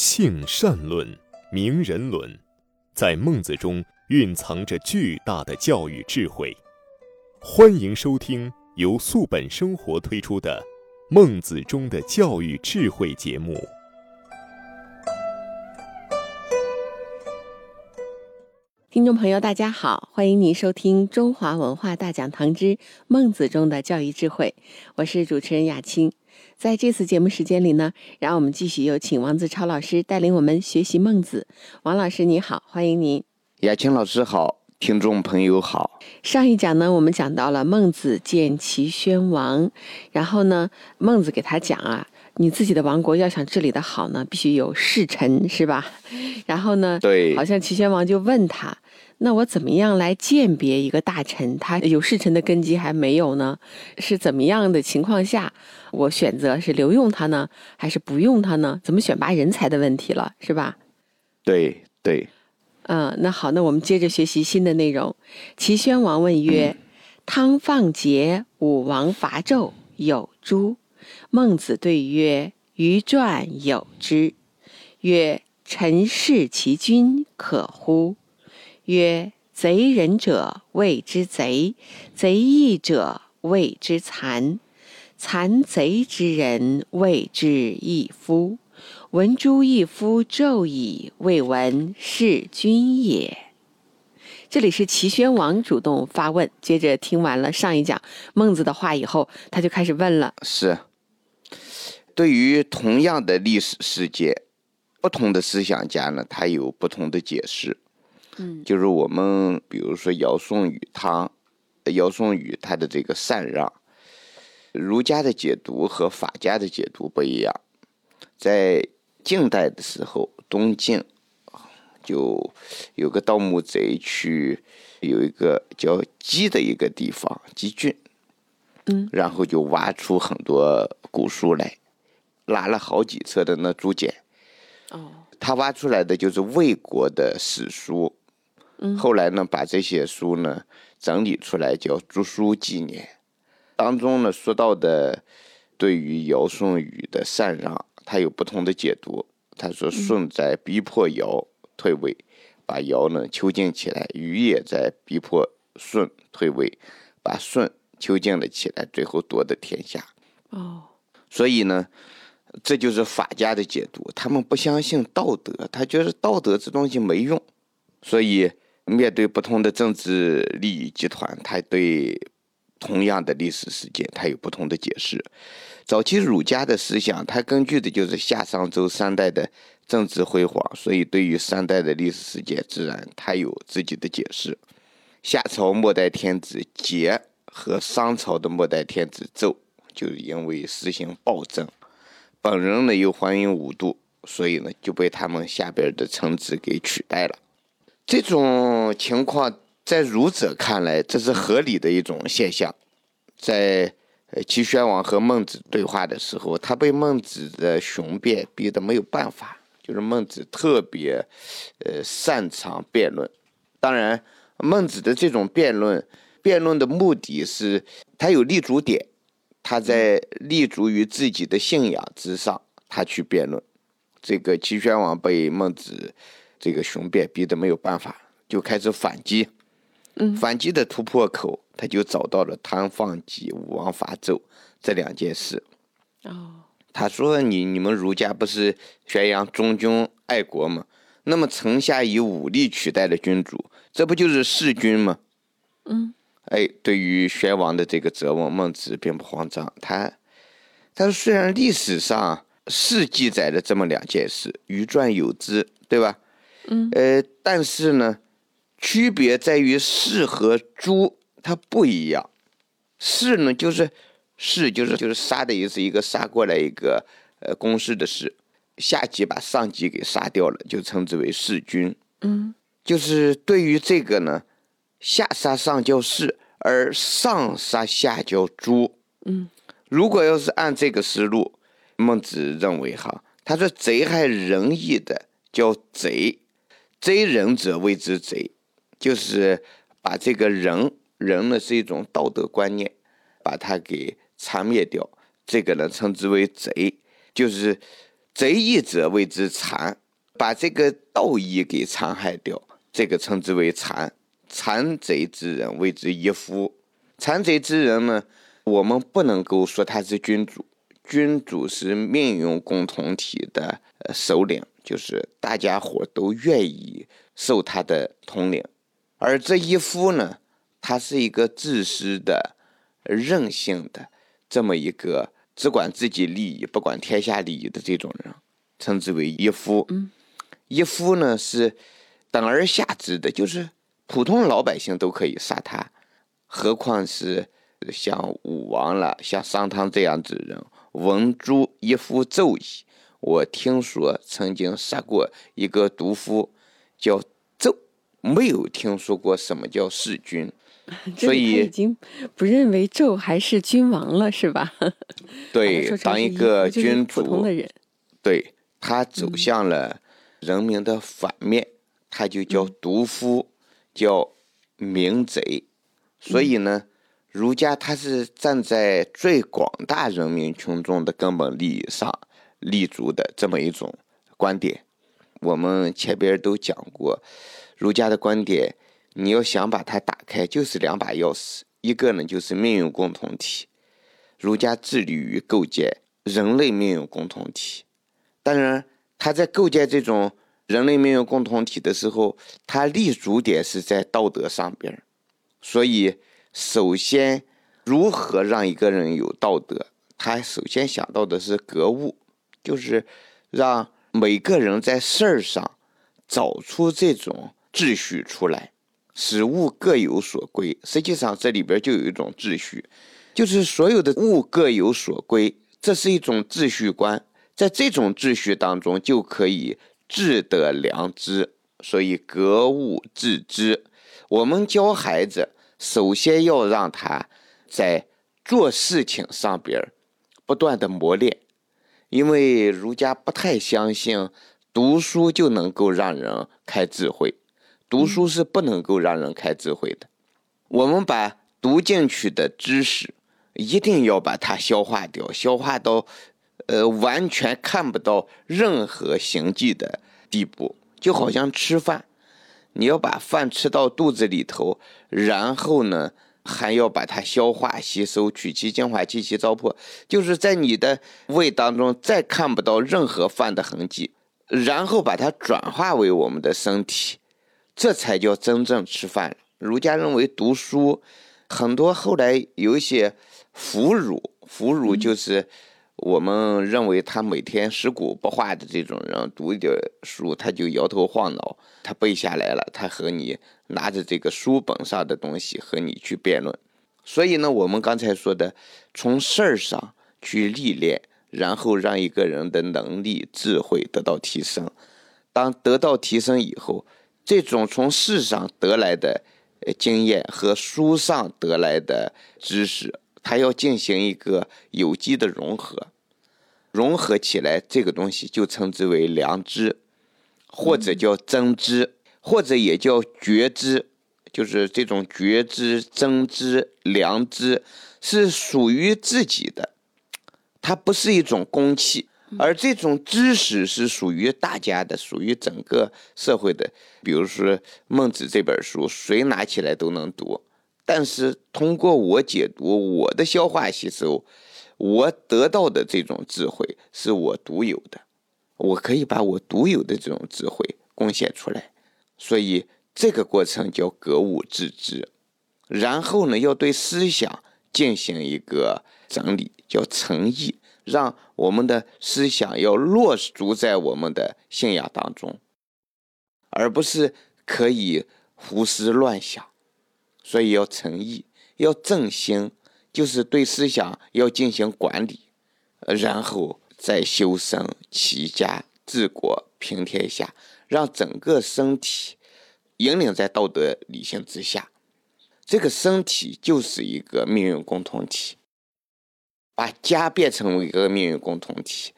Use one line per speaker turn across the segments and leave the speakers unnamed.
性善论、名人论，在孟子中蕴藏着巨大的教育智慧。欢迎收听由素本生活推出的《孟子中的教育智慧》节目。
听众朋友，大家好，欢迎您收听《中华文化大讲堂之孟子中的教育智慧》，我是主持人雅青。在这次节目时间里呢，让我们继续有请王子超老师带领我们学习孟子。王老师你好，欢迎您。
雅青老师好，听众朋友好。
上一讲呢，我们讲到了孟子见齐宣王，然后呢，孟子给他讲啊，你自己的王国要想治理的好呢，必须有侍臣，是吧？然后呢，
对，
好像齐宣王就问他。那我怎么样来鉴别一个大臣，他有侍臣的根基还没有呢？是怎么样的情况下，我选择是留用他呢，还是不用他呢？怎么选拔人才的问题了，是吧？
对对。
嗯，那好，那我们接着学习新的内容。齐宣王问曰：“汤放桀，武王伐纣，有诸？”孟子对曰：“于传有之。”曰：“臣弑其君，可乎？”曰：贼人者谓之贼，贼义者谓之残，残贼之人谓之义夫。闻诸义夫纣矣，未闻弑君也。这里是齐宣王主动发问，接着听完了上一讲孟子的话以后，他就开始问了：
是对于同样的历史事件，不同的思想家呢，他有不同的解释。
嗯，
就是我们比如说尧舜禹汤，尧舜禹他的这个禅让，儒家的解读和法家的解读不一样。在晋代的时候，东晋就有个盗墓贼去有一个叫姬的一个地方姬郡，
嗯，
然后就挖出很多古书来，拉了好几车的那竹简，
哦，
他挖出来的就是魏国的史书。后来呢，把这些书呢整理出来，叫《竹书纪年》，当中呢说到的对于尧舜禹的禅让，他有不同的解读。他说舜在逼迫尧退位，把尧呢囚禁起来；禹也在逼迫舜退位，把舜囚禁了起来，最后夺得天下。
哦，
所以呢，这就是法家的解读。他们不相信道德，他觉得道德这东西没用，所以。面对不同的政治利益集团，他对同样的历史事件，他有不同的解释。早期儒家的思想，它根据的就是夏商周三代的政治辉煌，所以对于三代的历史事件，自然他有自己的解释。夏朝末代天子桀和商朝的末代天子纣，就是因为实行暴政，本人呢又欢迎无度，所以呢就被他们下边的臣子给取代了。这种情况在儒者看来，这是合理的一种现象。在齐宣王和孟子对话的时候，他被孟子的雄辩逼得没有办法。就是孟子特别，呃，擅长辩论。当然，孟子的这种辩论，辩论的目的是他有立足点，他在立足于自己的信仰之上，他去辩论。这个齐宣王被孟子。这个雄辩逼得没有办法，就开始反击。
嗯，
反击的突破口，他就找到了汤放桀、武王伐纣这两件事。
哦，
他说：“你你们儒家不是宣扬忠君爱国吗？那么臣下以武力取代了君主，这不就是弑君吗？”
嗯，
哎，对于宣王的这个责问，孟子并不慌张。他他说：“虽然历史上是记载了这么两件事，余传有之，对吧？”
嗯，
呃，但是呢，区别在于士和诛，它不一样。士呢，就是士，就是就是杀的意思，一个杀过来，一个呃公事的事，下级把上级给杀掉了，就称之为弑君。
嗯，
就是对于这个呢，下杀上叫士，而上杀下叫诛。
嗯，
如果要是按这个思路，孟子认为哈，他说贼害仁义的叫贼。贼人者谓之贼，就是把这个人人呢是一种道德观念，把它给残灭掉。这个呢称之为贼，就是贼义者谓之残，把这个道义给残害掉，这个称之为残。残贼之人谓之一夫。残贼之人呢，我们不能够说他是君主，君主是命运共同体的首领，就是大家伙都愿意受他的统领。而这一夫呢，他是一个自私的、任性的这么一个只管自己利益不管天下利益的这种人，称之为一夫。一夫呢是等而下之的，就是普通老百姓都可以杀他，何况是像武王了、像商汤这样子人。文珠一夫纣矣，我听说曾经杀过一个毒夫，叫纣。没有听说过什么叫弑君，所以
已经不认为纣还是君王了，是吧？
对，当
一
个君主，
普通的人，
对他走向了人民的反面，他就叫毒夫，叫名贼。所以呢，儒家他是站在最广大人民群众的根本利益上立足的这么一种观点。我们前边都讲过。儒家的观点，你要想把它打开，就是两把钥匙，一个呢就是命运共同体。儒家致力于构建人类命运共同体，当然他在构建这种人类命运共同体的时候，它立足点是在道德上边所以，首先如何让一个人有道德，他首先想到的是格物，就是让每个人在事儿上找出这种。秩序出来，使物各有所归。实际上，这里边就有一种秩序，就是所有的物各有所归，这是一种秩序观。在这种秩序当中，就可以智得良知。所以，格物致知。我们教孩子，首先要让他在做事情上边不断的磨练，因为儒家不太相信读书就能够让人开智慧。读书是不能够让人开智慧的。我们把读进去的知识，一定要把它消化掉，消化到，呃，完全看不到任何形迹的地步。就好像吃饭，你要把饭吃到肚子里头，然后呢，还要把它消化吸收，取其精华，去其糟粕，就是在你的胃当中再看不到任何饭的痕迹，然后把它转化为我们的身体。这才叫真正吃饭。儒家认为读书，很多后来有一些腐儒，腐儒就是我们认为他每天食古不化的这种人，读一点书他就摇头晃脑，他背下来了，他和你拿着这个书本上的东西和你去辩论。所以呢，我们刚才说的，从事儿上去历练，然后让一个人的能力、智慧得到提升。当得到提升以后，这种从世上得来的经验和书上得来的知识，它要进行一个有机的融合，融合起来，这个东西就称之为良知，或者叫真知，或者也叫觉知，就是这种觉知、真知、良知是属于自己的，它不是一种公器。而这种知识是属于大家的，属于整个社会的。比如说《孟子》这本书，谁拿起来都能读。但是通过我解读，我的消化吸收，我得到的这种智慧是我独有的。我可以把我独有的这种智慧贡献出来。所以这个过程叫格物致知。然后呢，要对思想进行一个整理，叫诚意。让我们的思想要落足在我们的信仰当中，而不是可以胡思乱想。所以要诚意，要正心，就是对思想要进行管理，然后再修身齐家治国平天下，让整个身体引领在道德理性之下。这个身体就是一个命运共同体。把家变成为一个命运共同体，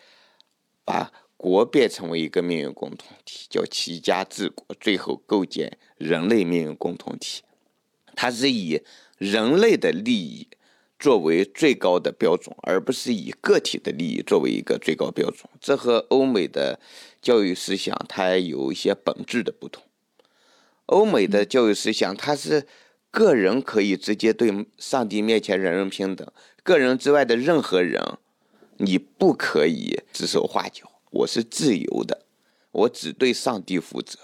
把国变成为一个命运共同体，叫齐家治国，最后构建人类命运共同体。它是以人类的利益作为最高的标准，而不是以个体的利益作为一个最高标准。这和欧美的教育思想它有一些本质的不同。欧美的教育思想，它是个人可以直接对上帝面前人人平等，个人之外的任何人，你不可以指手画脚。我是自由的，我只对上帝负责。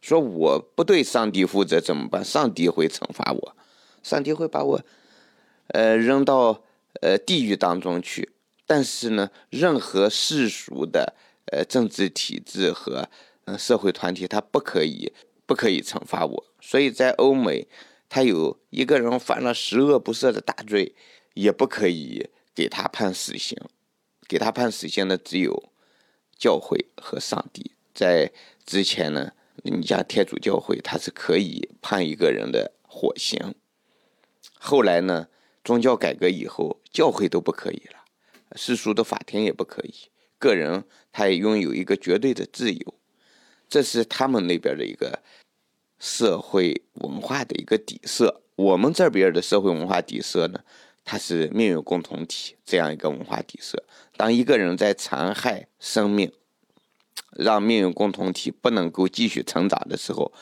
说我不对上帝负责怎么办？上帝会惩罚我，上帝会把我，呃，扔到呃地狱当中去。但是呢，任何世俗的呃政治体制和呃社会团体，他不可以。不可以惩罚我，所以在欧美，他有一个人犯了十恶不赦的大罪，也不可以给他判死刑，给他判死刑的只有教会和上帝。在之前呢，你像天主教会，他是可以判一个人的火刑。后来呢，宗教改革以后，教会都不可以了，世俗的法庭也不可以，个人他也拥有一个绝对的自由。这是他们那边的一个社会文化的一个底色。我们这边的社会文化底色呢，它是命运共同体这样一个文化底色。当一个人在残害生命，让命运共同体不能够继续成长的时候，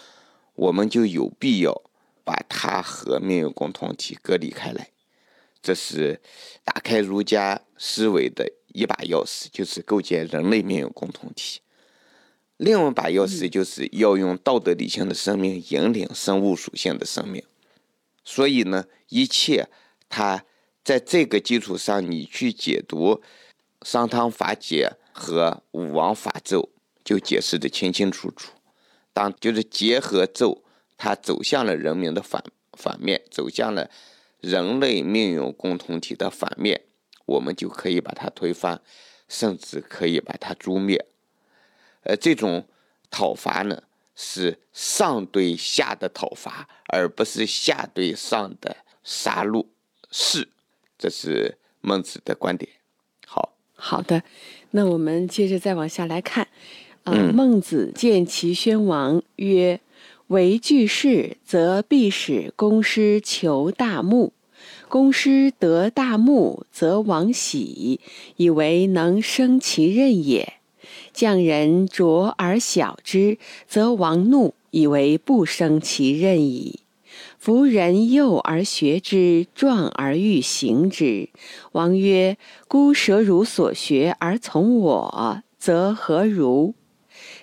我们就有必要把它和命运共同体隔离开来。这是打开儒家思维的一把钥匙，就是构建人类命运共同体。另外一把钥匙就是要用道德理性的生命引领生物属性的生命，所以呢，一切它在这个基础上，你去解读商汤法解和武王法纣，就解释的清清楚楚。当就是结合咒，它走向了人民的反反面，走向了人类命运共同体的反面，我们就可以把它推翻，甚至可以把它诛灭。呃，这种讨伐呢，是上对下的讨伐，而不是下对上的杀戮。是，这是孟子的观点。好，
好的，那我们接着再往下来看。啊，孟子见齐宣王曰：“为巨士，则必使公师求大木；公师得大木，则王喜，以为能生其任也。”匠人拙而小之，则王怒，以为不生其任矣。夫人幼而学之，壮而欲行之。王曰：“孤舍汝所学而从我，则何如？”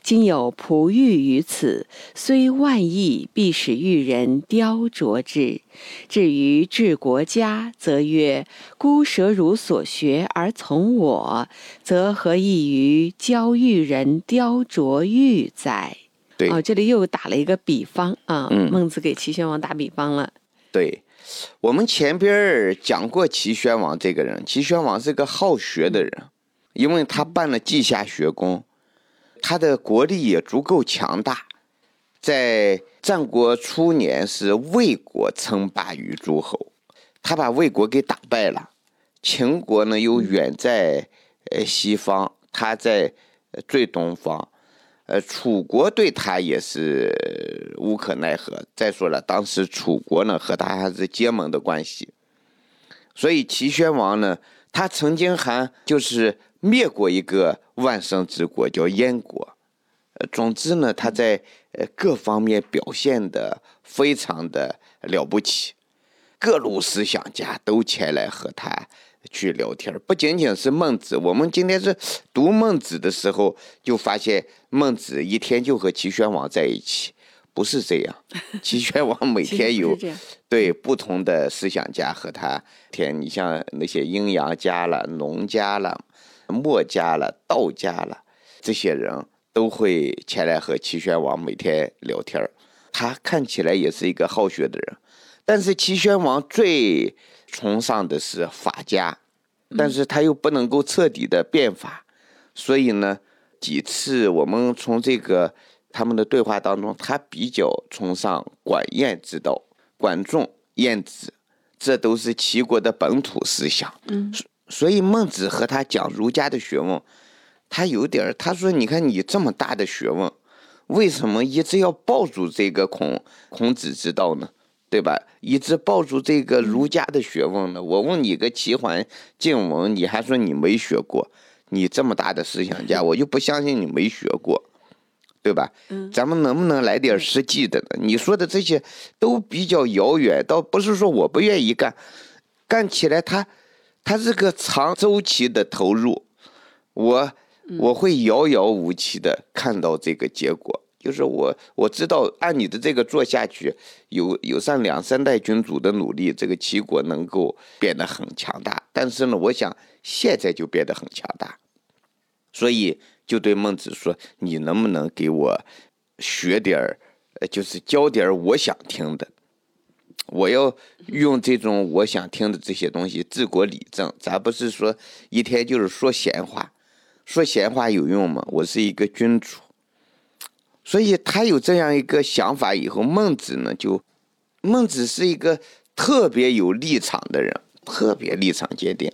今有璞玉于此，虽万亿，必使玉人雕琢之。至于治国家，则曰：孤舍汝所学而从我，则何异于教玉人雕琢玉哉？
对，
哦，这里又打了一个比方啊。孟子给齐宣王打比方了。
对，我们前边讲过齐宣王这个人，齐宣王是个好学的人，因为他办了稷下学宫。他的国力也足够强大，在战国初年是魏国称霸于诸侯，他把魏国给打败了。秦国呢又远在呃西方，他在最东方，呃楚国对他也是无可奈何。再说了，当时楚国呢和他还是结盟的关系，所以齐宣王呢，他曾经还就是灭过一个。万圣之国叫燕国，呃，总之呢，他在呃各方面表现的非常的了不起，各路思想家都前来和他去聊天不仅仅是孟子，我们今天是读孟子的时候，就发现孟子一天就和齐宣王在一起，不是这样，齐宣王每天有对不同的思想家和他天，你像那些阴阳家了、农家了。墨家了，道家了，这些人都会前来和齐宣王每天聊天他看起来也是一个好学的人，但是齐宣王最崇尚的是法家，但是他又不能够彻底的变法，所以呢，几次我们从这个他们的对话当中，他比较崇尚管晏之道，管仲、晏子，这都是齐国的本土思想。
嗯。
所以孟子和他讲儒家的学问，他有点儿，他说：“你看你这么大的学问，为什么一直要抱住这个孔孔子之道呢？对吧？一直抱住这个儒家的学问呢。我问你个齐桓晋文，你还说你没学过？你这么大的思想家，我就不相信你没学过，对吧？嗯，咱们能不能来点实际的呢？你说的这些都比较遥远，倒不是说我不愿意干，干起来它它是个长周期的投入，我我会遥遥无期的看到这个结果。就是我我知道，按你的这个做下去，有有上两三代君主的努力，这个齐国能够变得很强大。但是呢，我想现在就变得很强大，所以就对孟子说：“你能不能给我学点儿，呃，就是教点儿我想听的？我要用这种我想听的这些东西治国理政。咱不是说一天就是说闲话，说闲话有用吗？我是一个君主。”所以他有这样一个想法以后，孟子呢就，孟子是一个特别有立场的人，特别立场坚定。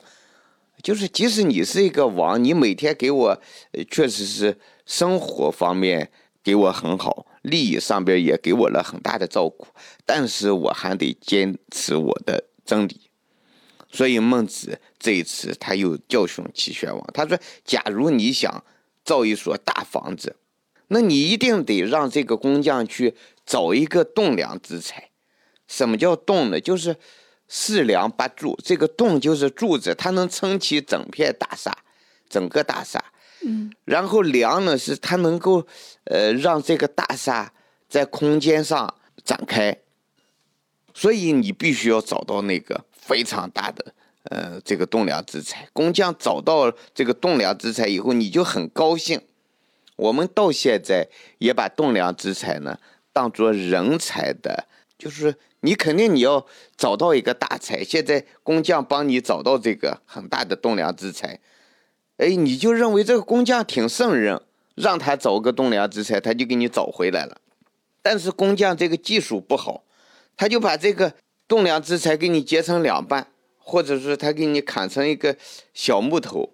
就是即使你是一个王，你每天给我，确实是生活方面给我很好，利益上边也给我了很大的照顾，但是我还得坚持我的真理。所以孟子这一次他又教训齐宣王，他说：“假如你想造一所大房子。”那你一定得让这个工匠去找一个栋梁之材。什么叫栋呢？就是四梁八柱。这个栋就是柱子，它能撑起整片大厦，整个大厦。嗯。然后梁呢，是它能够呃让这个大厦在空间上展开。所以你必须要找到那个非常大的呃这个栋梁之材。工匠找到这个栋梁之材以后，你就很高兴。我们到现在也把栋梁之材呢当做人才的，就是你肯定你要找到一个大才。现在工匠帮你找到这个很大的栋梁之材，哎，你就认为这个工匠挺胜任，让他找个栋梁之材，他就给你找回来了。但是工匠这个技术不好，他就把这个栋梁之材给你截成两半，或者是他给你砍成一个小木头，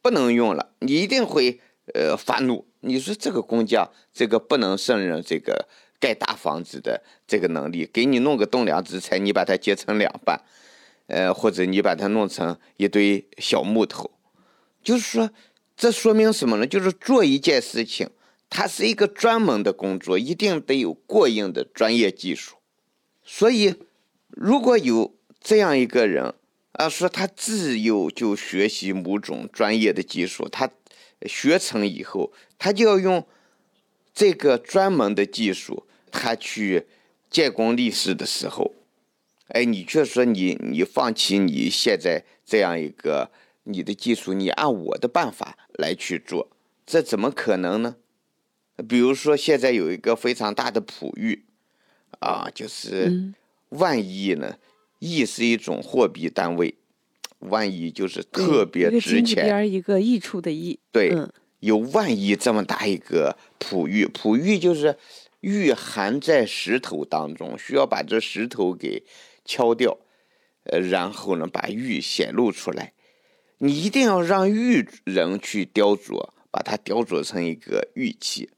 不能用了，你一定会。呃，发怒！你说这个工匠，这个不能胜任这个盖大房子的这个能力，给你弄个栋梁之材，你把它截成两半，呃，或者你把它弄成一堆小木头，就是说，这说明什么呢？就是做一件事情，它是一个专门的工作，一定得有过硬的专业技术。所以，如果有这样一个人啊，说他自幼就学习某种专业的技术，他。学成以后，他就要用这个专门的技术，他去建功立事的时候，哎，你却说你你放弃你现在这样一个你的技术，你按我的办法来去做，这怎么可能呢？比如说现在有一个非常大的璞玉，啊，就是万亿呢，亿是一种货币单位。万亿就是特别值钱，
边一个益处的益。
对，有万亿这么大一个璞玉，璞玉就是玉含在石头当中，需要把这石头给敲掉，呃，然后呢把玉显露出来。你一定要让玉人去雕琢，把它雕琢成一个玉器。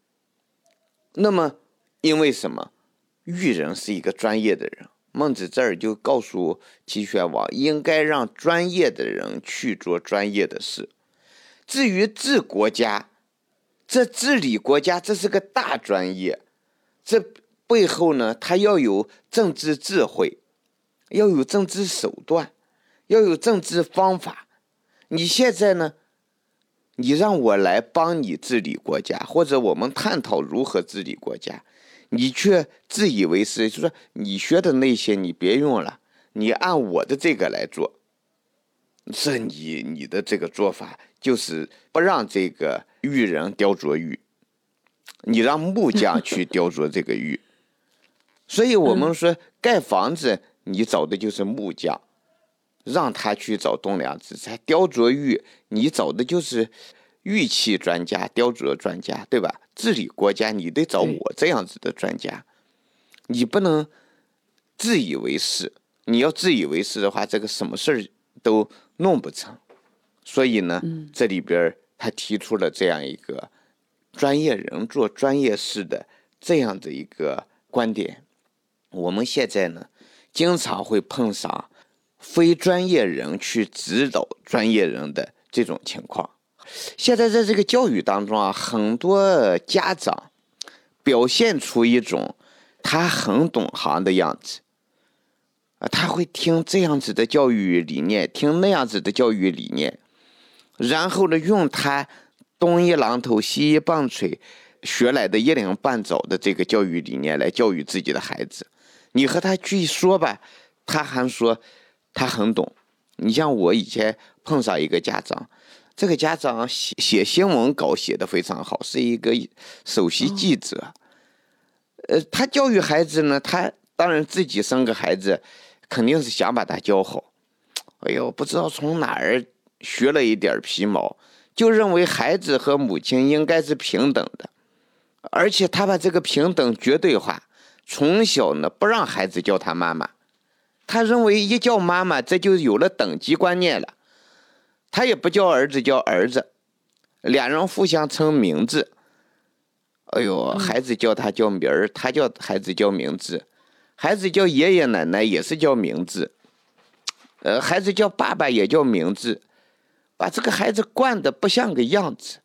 那么，因为什么？玉人是一个专业的人。孟子这儿就告诉齐宣王，应该让专业的人去做专业的事。至于治国家，这治理国家这是个大专业，这背后呢，他要有政治智慧，要有政治手段，要有政治方法。你现在呢，你让我来帮你治理国家，或者我们探讨如何治理国家。你却自以为是，就说你学的那些你别用了，你按我的这个来做。是你你的这个做法就是不让这个玉人雕琢玉，你让木匠 去雕琢这个玉。所以我们说盖房子，你找的就是木匠，让他去找栋梁之才雕琢玉，你找的就是玉器专家、雕琢专家，对吧？治理国家，你得找我这样子的专家，你不能自以为是。你要自以为是的话，这个什么事儿都弄不成。所以呢，这里边他提出了这样一个专业人做专业事的这样的一个观点。我们现在呢，经常会碰上非专业人去指导专业人的这种情况。现在在这个教育当中啊，很多家长表现出一种他很懂行的样子，啊，他会听这样子的教育理念，听那样子的教育理念，然后呢，用他东一榔头西一棒槌学来的一零半爪的这个教育理念来教育自己的孩子。你和他去说吧，他还说他很懂。你像我以前碰上一个家长。这个家长写写新闻稿写的非常好，是一个首席记者。呃，他教育孩子呢，他当然自己生个孩子，肯定是想把他教好。哎呦，不知道从哪儿学了一点皮毛，就认为孩子和母亲应该是平等的，而且他把这个平等绝对化，从小呢不让孩子叫他妈妈，他认为一叫妈妈，这就有了等级观念了。他也不叫儿子叫儿子，两人互相称名字。哎呦，孩子叫他叫名儿，他叫孩子叫名字，孩子叫爷爷奶奶也是叫名字，呃，孩子叫爸爸也叫名字，把这个孩子惯的不像个样子。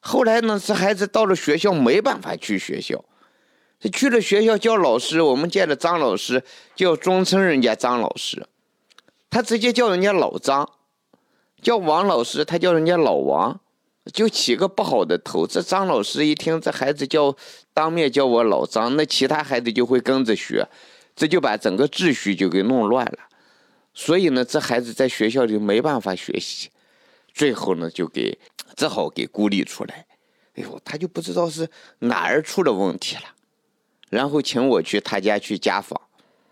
后来呢，这孩子到了学校没办法去学校，他去了学校叫老师，我们见了张老师就尊称人家张老师，他直接叫人家老张。叫王老师，他叫人家老王，就起个不好的头。这张老师一听这孩子叫当面叫我老张，那其他孩子就会跟着学，这就把整个秩序就给弄乱了。所以呢，这孩子在学校里没办法学习，最后呢就给只好给孤立出来。哎呦，他就不知道是哪儿出了问题了，然后请我去他家去家访。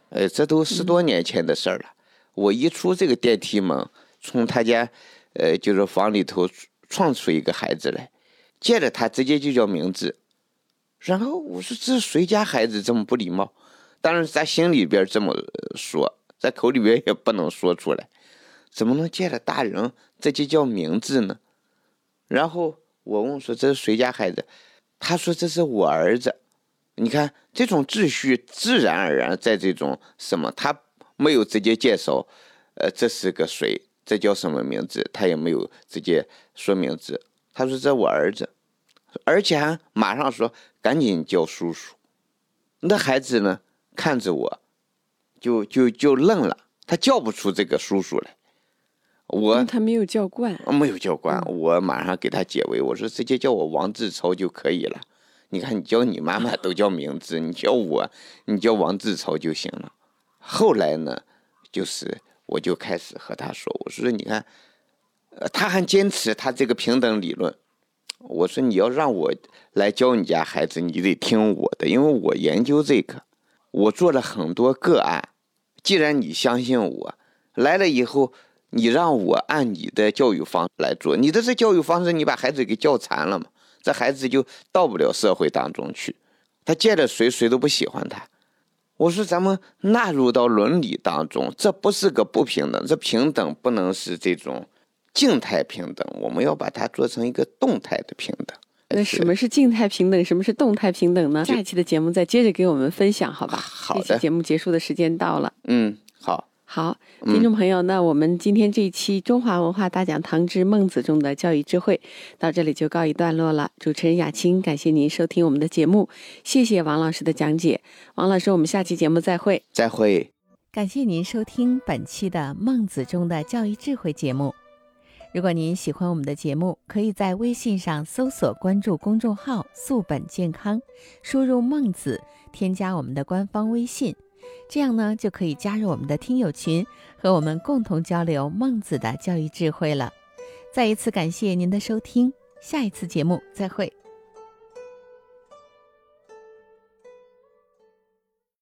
呃，这都十多年前的事儿了。我一出这个电梯门。从他家，呃，就是房里头闯出一个孩子来，见着他直接就叫名字，然后我说这是谁家孩子这么不礼貌？当然在心里边这么说，在口里边也不能说出来，怎么能见着大人直接叫名字呢？然后我问说这是谁家孩子？他说这是我儿子。你看这种秩序自然而然在这种什么，他没有直接介绍，呃，这是个谁？这叫什么名字？他也没有直接说名字。他说：“这我儿子，而且还马上说赶紧叫叔叔。”那孩子呢，看着我，就就就愣了，他叫不出这个叔叔来。我
他没有叫惯，
没有叫惯。我马上给他解围，我说直接叫我王志超就可以了。你看，你叫你妈妈都叫名字，你叫我，你叫王志超就行了。后来呢，就是。我就开始和他说：“我说，你看，呃，他还坚持他这个平等理论。我说，你要让我来教你家孩子，你得听我的，因为我研究这个，我做了很多个案。既然你相信我，来了以后，你让我按你的教育方来做，你的这教育方式，你把孩子给教残了嘛？这孩子就到不了社会当中去，他见了谁，谁都不喜欢他。”我说，咱们纳入到伦理当中，这不是个不平等，这平等不能是这种静态平等，我们要把它做成一个动态的平等。
那什么是静态平等？什么是动态平等呢？下一期的节目再接着给我们分享，好吧？
好的。
这期节目结束的时间到了。
嗯，好。
好，听众朋友，那我们今天这一期《中华文化大讲堂之孟子中的教育智慧》到这里就告一段落了。主持人雅青，感谢您收听我们的节目，谢谢王老师的讲解。王老师，我们下期节目再会。
再会。
感谢您收听本期的《孟子中的教育智慧》节目。如果您喜欢我们的节目，可以在微信上搜索关注公众号“素本健康”，输入“孟子”，添加我们的官方微信。这样呢，就可以加入我们的听友群，和我们共同交流孟子的教育智慧了。再一次感谢您的收听，下一次节目再会。